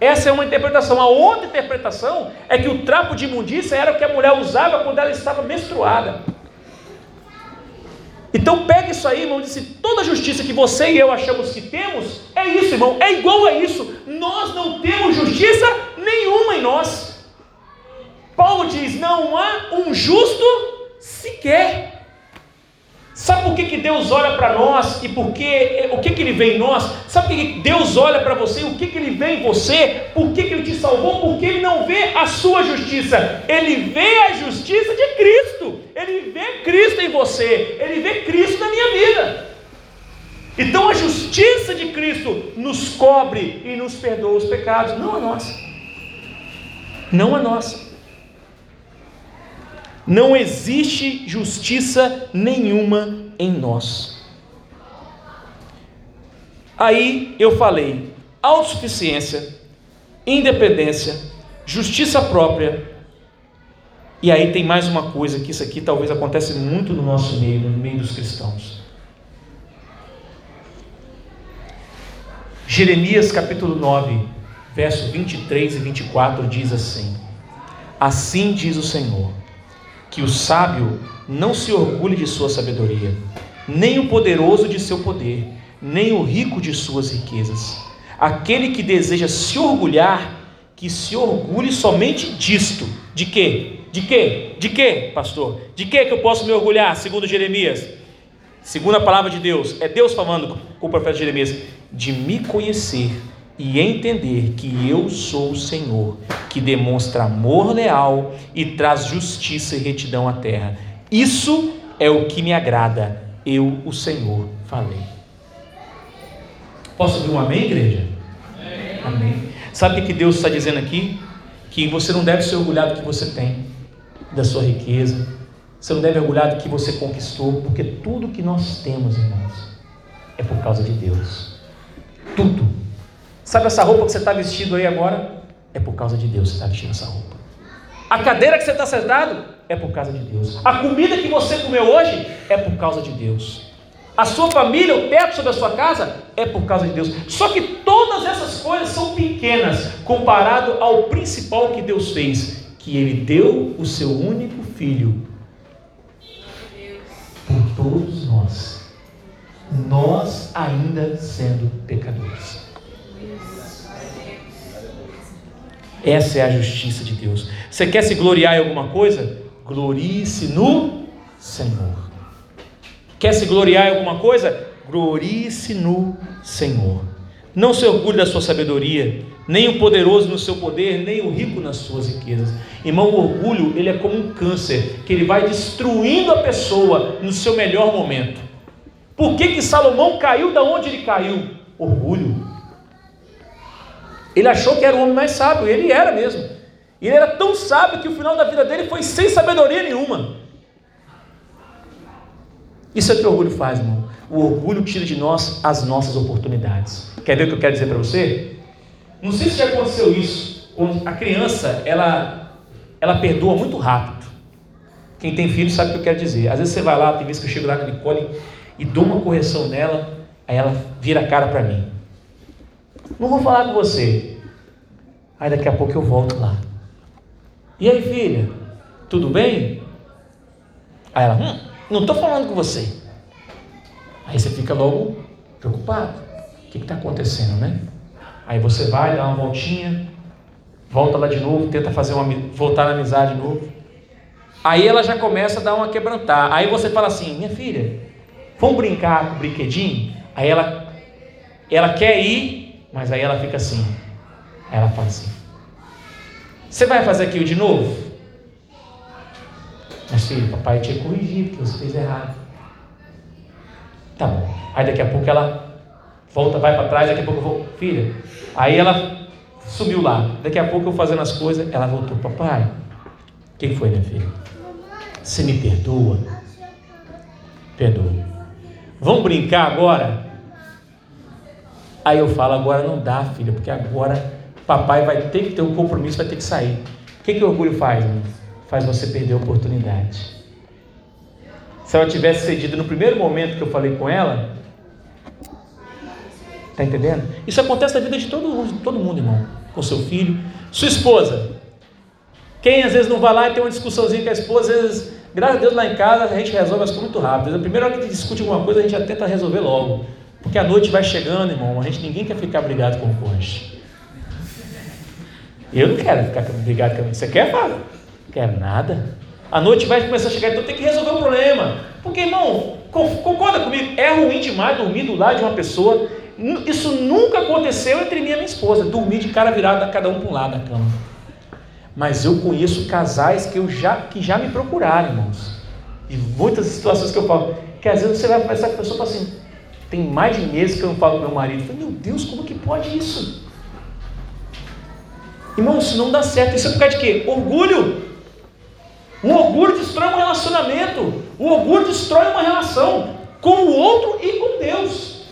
Essa é uma interpretação. A outra interpretação é que o trapo de imundícia era o que a mulher usava quando ela estava menstruada. Então pega isso aí, irmão, disse toda a justiça que você e eu achamos que temos, é isso, irmão, é igual a isso. Nós não temos justiça nenhuma em nós. Paulo diz: não há um justo sequer. Sabe por que, que Deus olha para nós e por que, o que, que Ele vê em nós? Sabe por que, que Deus olha para você e o que, que Ele vê em você? Por que, que Ele te salvou? Porque Ele não vê a sua justiça, Ele vê a justiça de Cristo, Ele vê Cristo em você, Ele vê Cristo na minha vida. Então a justiça de Cristo nos cobre e nos perdoa os pecados, não a nossa. Não a nossa. Não existe justiça nenhuma em nós. Aí eu falei: autossuficiência, independência, justiça própria. E aí tem mais uma coisa que isso aqui talvez acontece muito no nosso meio, no meio dos cristãos. Jeremias capítulo 9, verso 23 e 24 diz assim: Assim diz o Senhor: que o sábio não se orgulhe de sua sabedoria, nem o poderoso de seu poder, nem o rico de suas riquezas. Aquele que deseja se orgulhar, que se orgulhe somente disto. De quê? De quê? De quê, pastor? De quê que eu posso me orgulhar, segundo Jeremias? Segundo a palavra de Deus, é Deus falando com o profeta Jeremias, de me conhecer e entender que eu sou o Senhor, que demonstra amor leal e traz justiça e retidão à terra. Isso é o que me agrada. Eu, o Senhor, falei. Posso ouvir um amém, igreja? Amém. amém. Sabe o que Deus está dizendo aqui? Que você não deve se orgulhar do que você tem, da sua riqueza. Você não deve orgulhar do que você conquistou, porque tudo que nós temos, irmãos, é por causa de Deus. Tudo. Sabe essa roupa que você está vestindo aí agora? É por causa de Deus que você está vestindo essa roupa. A cadeira que você está sentado é por causa de Deus. A comida que você comeu hoje é por causa de Deus. A sua família, o teto sobre a sua casa, é por causa de Deus. Só que todas essas coisas são pequenas comparado ao principal que Deus fez, que Ele deu o seu único filho por todos nós, nós ainda sendo pecadores. Essa é a justiça de Deus. Você quer se gloriar em alguma coisa? Glorie-se no Senhor. Quer se gloriar em alguma coisa? Glorie-se no Senhor. Não se orgulhe da sua sabedoria, nem o poderoso no seu poder, nem o rico nas suas riquezas. Irmão, o orgulho, ele é como um câncer, que ele vai destruindo a pessoa no seu melhor momento. Por que que Salomão caiu da onde ele caiu? Orgulho. Ele achou que era o homem mais sábio, ele era mesmo. Ele era tão sábio que o final da vida dele foi sem sabedoria nenhuma. Isso é o que o orgulho faz, irmão. O orgulho tira de nós as nossas oportunidades. Quer ver o que eu quero dizer para você? Não sei se já aconteceu isso. A criança, ela, ela perdoa muito rápido. Quem tem filho sabe o que eu quero dizer. Às vezes você vai lá, tem vezes que eu chego lá com a Nicole e dou uma correção nela, aí ela vira a cara para mim. Não vou falar com você. Aí daqui a pouco eu volto lá. E aí, filha? Tudo bem? Aí ela, hum, não estou falando com você. Aí você fica logo preocupado. O que está acontecendo, né? Aí você vai, dá uma voltinha, volta lá de novo, tenta fazer uma, voltar na amizade de novo. Aí ela já começa a dar uma quebrantar. Aí você fala assim, minha filha, vamos brincar com o brinquedinho? Aí ela, ela quer ir, mas aí ela fica assim. Ela fala assim: Você vai fazer aquilo de novo? Mas filho, papai te corrigir porque você fez errado. Tá bom. Aí daqui a pouco ela volta, vai para trás, daqui a pouco eu vou, filha. Aí ela subiu lá. Daqui a pouco eu fazendo as coisas, ela voltou, papai. O que foi, minha filha? Você me perdoa? Perdoa. Vamos brincar agora? Aí eu falo, agora não dá, filha, porque agora papai vai ter que ter um compromisso, vai ter que sair. O que, que o orgulho faz? Faz você perder a oportunidade. Se ela tivesse cedido no primeiro momento que eu falei com ela, tá entendendo? Isso acontece na vida de todo mundo, todo mundo, irmão. Com seu filho, sua esposa. Quem às vezes não vai lá e tem uma discussãozinha com a esposa, às vezes, graças a Deus lá em casa a gente resolve as coisas muito rápido. A primeira hora que a gente discute alguma coisa, a gente já tenta resolver logo. Porque a noite vai chegando, irmão, a gente ninguém quer ficar brigado com o cônjuge. Eu não quero ficar brigado com Você quer, Fábio? Quero nada. A noite vai começar a chegar, então tem que resolver o problema. Porque, irmão, concorda comigo? É ruim demais dormir do lado de uma pessoa. Isso nunca aconteceu entre mim e minha esposa. Dormir de cara virada, cada um para um lado da cama. Mas eu conheço casais que, eu já, que já me procuraram, irmãos. E muitas situações que eu falo, que às vezes você vai conversar com a pessoa e fala assim, Tem mais de meses que eu não falo com meu marido. Falei, meu Deus, como que pode isso? Irmão, isso não dá certo. Isso é por causa de quê? Orgulho. O orgulho destrói um relacionamento. O orgulho destrói uma relação com o outro e com Deus.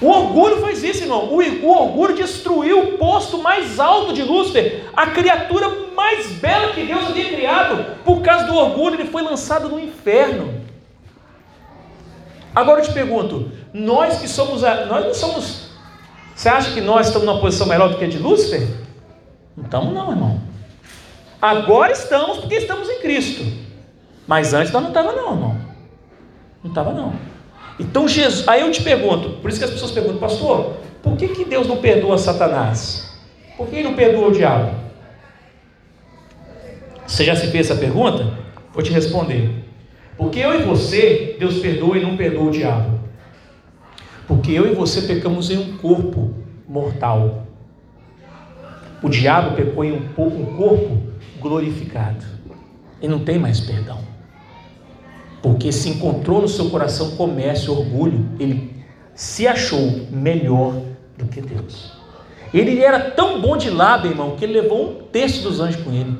O orgulho faz isso, irmão. O, o orgulho destruiu o posto mais alto de Lúcifer, a criatura mais bela que Deus havia criado. Por causa do orgulho, ele foi lançado no inferno. Agora eu te pergunto: nós que somos, nós não somos. Você acha que nós estamos numa posição melhor do que a de Lúcifer? Não estamos, não, irmão. Agora estamos porque estamos em Cristo. Mas antes nós não estávamos, não, irmão. Não estava, não. Então Jesus, aí eu te pergunto, por isso que as pessoas perguntam, pastor, por que, que Deus não perdoa Satanás? Por que ele não perdoa o diabo? Você já se fez essa pergunta? Vou te responder. Porque eu e você, Deus perdoa e não perdoa o diabo. Porque eu e você pecamos em um corpo mortal. O diabo pecou em um, corpo glorificado. E não tem mais perdão porque se encontrou no seu coração comércio orgulho, ele se achou melhor do que Deus. Ele era tão bom de lábio, irmão, que ele levou um terço dos anjos com ele.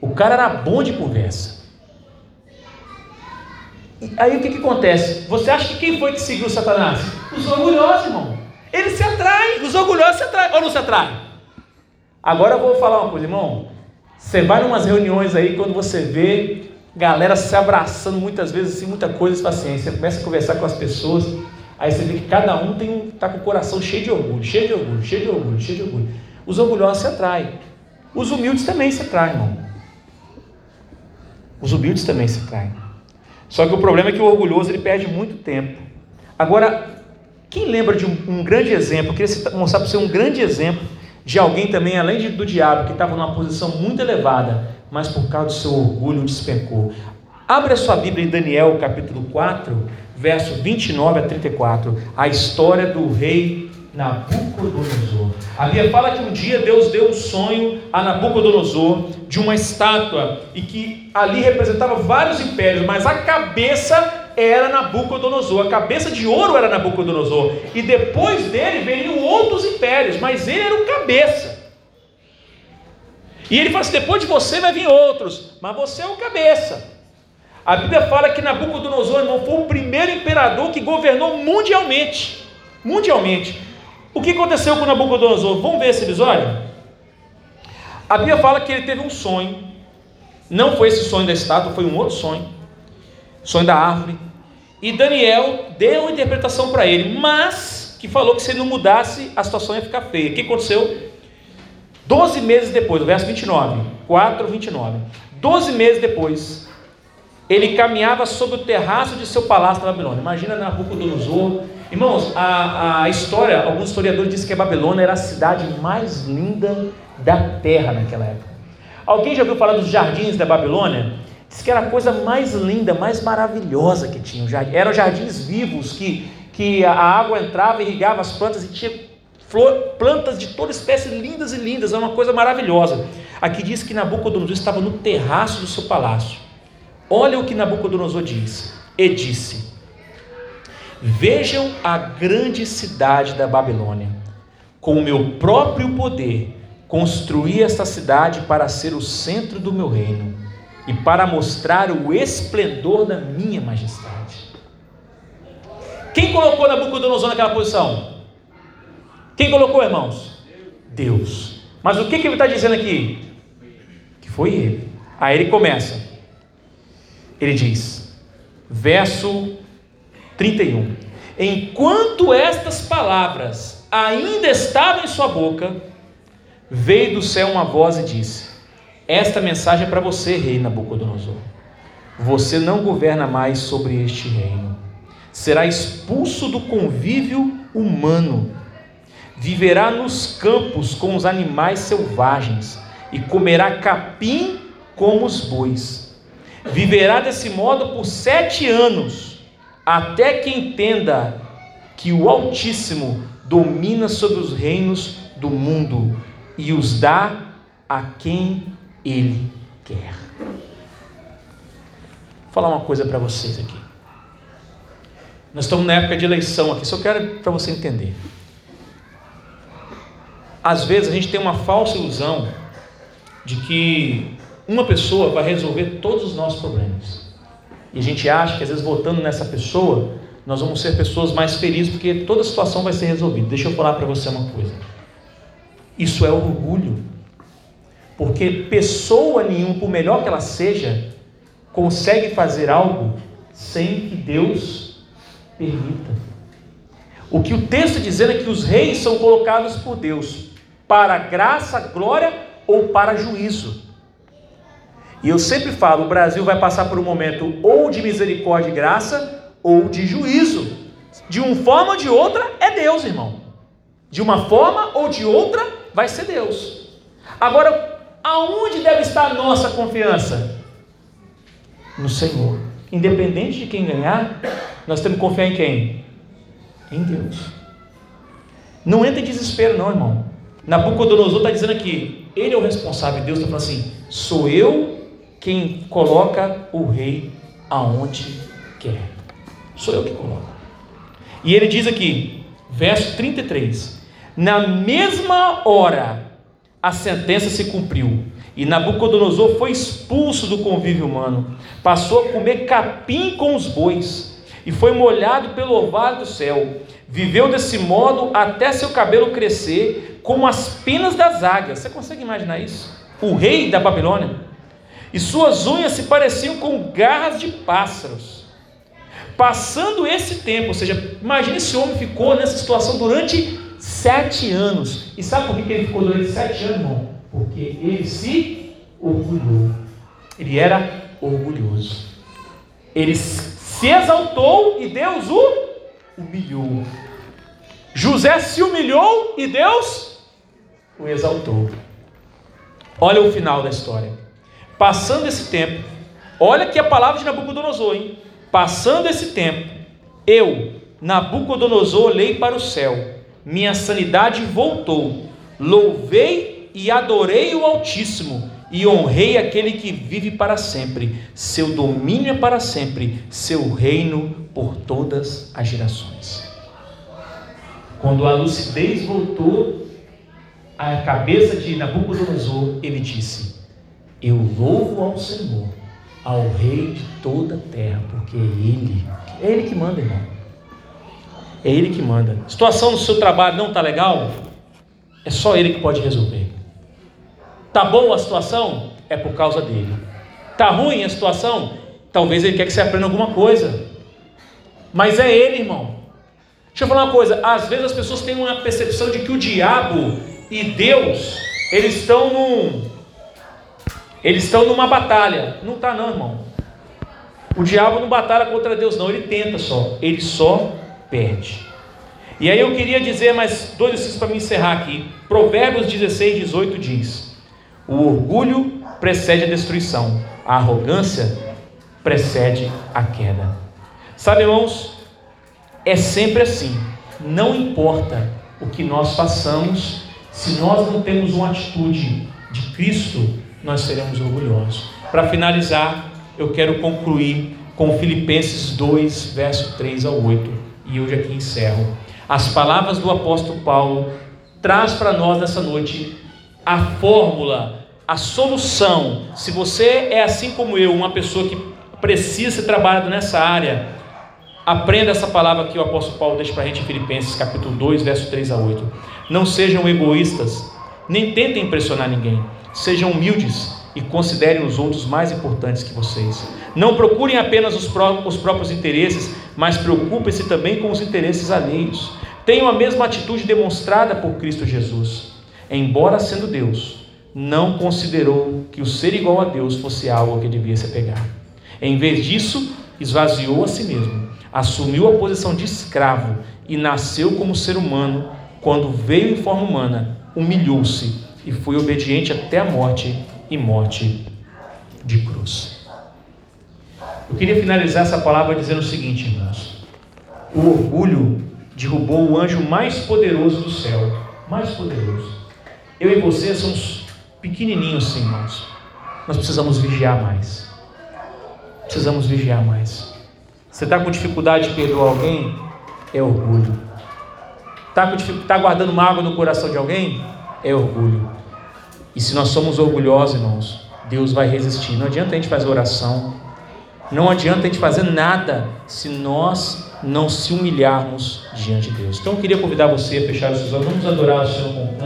O cara era bom de conversa. Aí o que, que acontece? Você acha que quem foi que seguiu Satanás? Os orgulhosos, irmão. Eles se atraem, os orgulhosos se atraem, ou não se atraem? Agora eu vou falar uma coisa, irmão. Você vai em umas reuniões aí, quando você vê galera se abraçando muitas vezes, assim, muita coisa, paciência. Você começa a conversar com as pessoas, aí você vê que cada um tem um, tá com o coração cheio de orgulho, cheio de orgulho, cheio de orgulho, cheio de orgulho. Os orgulhosos se atraem. Os humildes também se atraem, irmão. Os humildes também se atraem. Só que o problema é que o orgulhoso ele perde muito tempo. Agora, quem lembra de um, um grande exemplo? Eu queria mostrar para você um grande exemplo de alguém também, além de, do diabo, que estava numa posição muito elevada, mas por causa do seu orgulho despencou. Abre a sua Bíblia em Daniel, capítulo 4, verso 29 a 34, a história do rei Nabucodonosor. A Bíblia fala que um dia Deus deu um sonho a Nabucodonosor de uma estátua e que ali representava vários impérios, mas a cabeça era Nabucodonosor, a cabeça de ouro era Nabucodonosor, e depois dele veniam outros impérios, mas ele era o cabeça. E ele fala assim: depois de você vai vir outros, mas você é o cabeça. A Bíblia fala que Nabucodonosor não foi o primeiro imperador que governou mundialmente. Mundialmente. O que aconteceu com Nabucodonosor? Vamos ver esse episódio? A Bíblia fala que ele teve um sonho. Não foi esse sonho da estátua, foi um outro sonho. Sonho da árvore. E Daniel deu uma interpretação para ele, mas que falou que se ele não mudasse, a situação ia ficar feia. O que aconteceu? Doze meses depois, o verso 29, 4, 29. Doze meses depois, ele caminhava sobre o terraço de seu palácio na Babilônia. Imagina Nabucodonosor. Irmãos, a, a história, alguns historiadores dizem que a Babilônia era a cidade mais linda da terra naquela época. Alguém já ouviu falar dos jardins da Babilônia? Diz que era a coisa mais linda, mais maravilhosa que tinha. Eram jardins vivos que, que a água entrava, irrigava as plantas e tinha Flor, plantas de toda espécie lindas e lindas, é uma coisa maravilhosa. Aqui diz que Nabucodonosor estava no terraço do seu palácio. Olha o que Nabucodonosor diz. E disse: Vejam a grande cidade da Babilônia. Com o meu próprio poder, construí esta cidade para ser o centro do meu reino e para mostrar o esplendor da minha majestade. Quem colocou Nabucodonosor naquela posição? Quem colocou, irmãos? Deus. Mas o que, que ele está dizendo aqui? Que foi ele. Aí ele começa. Ele diz, verso 31. Enquanto estas palavras ainda estavam em sua boca, veio do céu uma voz e disse: Esta mensagem é para você, rei Nabucodonosor. Você não governa mais sobre este reino. Será expulso do convívio humano viverá nos campos com os animais selvagens e comerá capim como os bois. Viverá desse modo por sete anos, até que entenda que o Altíssimo domina sobre os reinos do mundo e os dá a quem ele quer. Vou falar uma coisa para vocês aqui. Nós estamos na época de eleição aqui, só quero para você entender. Às vezes a gente tem uma falsa ilusão de que uma pessoa vai resolver todos os nossos problemas. E a gente acha que às vezes votando nessa pessoa, nós vamos ser pessoas mais felizes porque toda situação vai ser resolvida. Deixa eu falar para você uma coisa. Isso é orgulho. Porque pessoa nenhuma, por melhor que ela seja, consegue fazer algo sem que Deus permita. O que o texto dizendo é que os reis são colocados por Deus para graça, glória ou para juízo. E eu sempre falo, o Brasil vai passar por um momento ou de misericórdia e graça ou de juízo. De uma forma ou de outra é Deus, irmão. De uma forma ou de outra vai ser Deus. Agora, aonde deve estar a nossa confiança? No Senhor. Independente de quem ganhar, nós temos que confiar em quem? Em Deus. Não entra em desespero, não, irmão. Nabucodonosor está dizendo aqui, ele é o responsável, Deus está falando assim: sou eu quem coloca o rei aonde quer. Sou eu que coloco. E ele diz aqui, verso 33: Na mesma hora a sentença se cumpriu, e Nabucodonosor foi expulso do convívio humano, passou a comer capim com os bois, e foi molhado pelo orvalho do céu. Viveu desse modo até seu cabelo crescer, como as penas das águias. Você consegue imaginar isso? O rei da Babilônia. E suas unhas se pareciam com garras de pássaros. Passando esse tempo, ou seja, imagine esse homem ficou nessa situação durante sete anos. E sabe por que ele ficou durante sete anos, irmão? Porque ele se orgulhou. Ele era orgulhoso. Ele se exaltou e Deus o humilhou. José se humilhou e Deus o exaltou. Olha o final da história. Passando esse tempo, olha que a palavra de Nabucodonosor, hein? Passando esse tempo, eu, Nabucodonosor, olhei para o céu, minha sanidade voltou, louvei e adorei o Altíssimo e honrei aquele que vive para sempre. Seu domínio é para sempre, seu reino por todas as gerações. Quando a lucidez voltou à cabeça de Nabucodonosor, ele disse: Eu louvo ao Senhor, ao Rei de toda a terra, porque é Ele, é Ele que manda, irmão. É Ele que manda. A situação no seu trabalho não está legal? É só Ele que pode resolver. Tá boa a situação? É por causa dele. Tá ruim a situação? Talvez ele quer que você aprenda alguma coisa. Mas é ele, irmão. Deixa eu falar uma coisa, às vezes as pessoas têm uma percepção de que o diabo e Deus, eles estão num eles estão numa batalha. Não está não, irmão. O diabo não batalha contra Deus não, ele tenta só, ele só perde. E aí eu queria dizer mais dois versículos para me encerrar aqui. Provérbios 16, 18 diz: o orgulho precede a destruição, a arrogância precede a queda. Sabe, irmãos, é sempre assim. Não importa o que nós façamos, se nós não temos uma atitude de Cristo, nós seremos orgulhosos. Para finalizar, eu quero concluir com Filipenses 2, verso 3 ao 8, e hoje aqui encerro. As palavras do apóstolo Paulo traz para nós nessa noite a fórmula, a solução. Se você é assim como eu, uma pessoa que precisa ser trabalhado nessa área, aprenda essa palavra que o apóstolo Paulo deixa para a gente em Filipenses, capítulo 2, verso 3 a 8. Não sejam egoístas, nem tentem impressionar ninguém. Sejam humildes e considerem os outros mais importantes que vocês. Não procurem apenas os, os próprios interesses, mas preocupem-se também com os interesses alheios. Tenham a mesma atitude demonstrada por Cristo Jesus embora sendo Deus, não considerou que o ser igual a Deus fosse algo que devia se pegar. Em vez disso, esvaziou a si mesmo, assumiu a posição de escravo e nasceu como ser humano. Quando veio em forma humana, humilhou-se e foi obediente até a morte e morte de cruz. Eu queria finalizar essa palavra dizendo o seguinte, irmãos: o orgulho derrubou o anjo mais poderoso do céu, mais poderoso eu e você somos pequenininhos, sim, irmãos. Nós precisamos vigiar mais. Precisamos vigiar mais. Você está com dificuldade de perdoar alguém? É orgulho. Está tá guardando mágoa no coração de alguém? É orgulho. E se nós somos orgulhosos, irmãos, Deus vai resistir. Não adianta a gente fazer oração. Não adianta a gente fazer nada se nós não se humilharmos diante de Deus. Então eu queria convidar você a fechar os seus olhos. Vamos adorar o Senhor com.